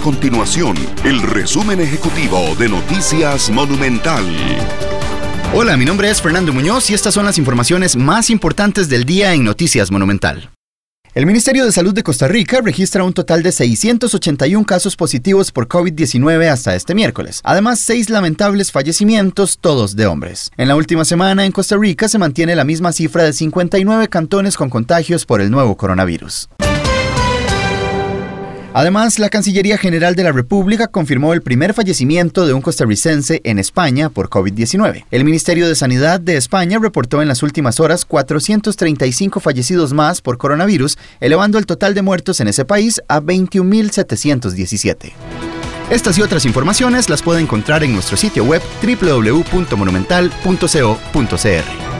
continuación el resumen ejecutivo de Noticias Monumental. Hola, mi nombre es Fernando Muñoz y estas son las informaciones más importantes del día en Noticias Monumental. El Ministerio de Salud de Costa Rica registra un total de 681 casos positivos por COVID-19 hasta este miércoles. Además, seis lamentables fallecimientos, todos de hombres. En la última semana, en Costa Rica se mantiene la misma cifra de 59 cantones con contagios por el nuevo coronavirus. Además, la Cancillería General de la República confirmó el primer fallecimiento de un costarricense en España por COVID-19. El Ministerio de Sanidad de España reportó en las últimas horas 435 fallecidos más por coronavirus, elevando el total de muertos en ese país a 21.717. Estas y otras informaciones las puede encontrar en nuestro sitio web www.monumental.co.cr.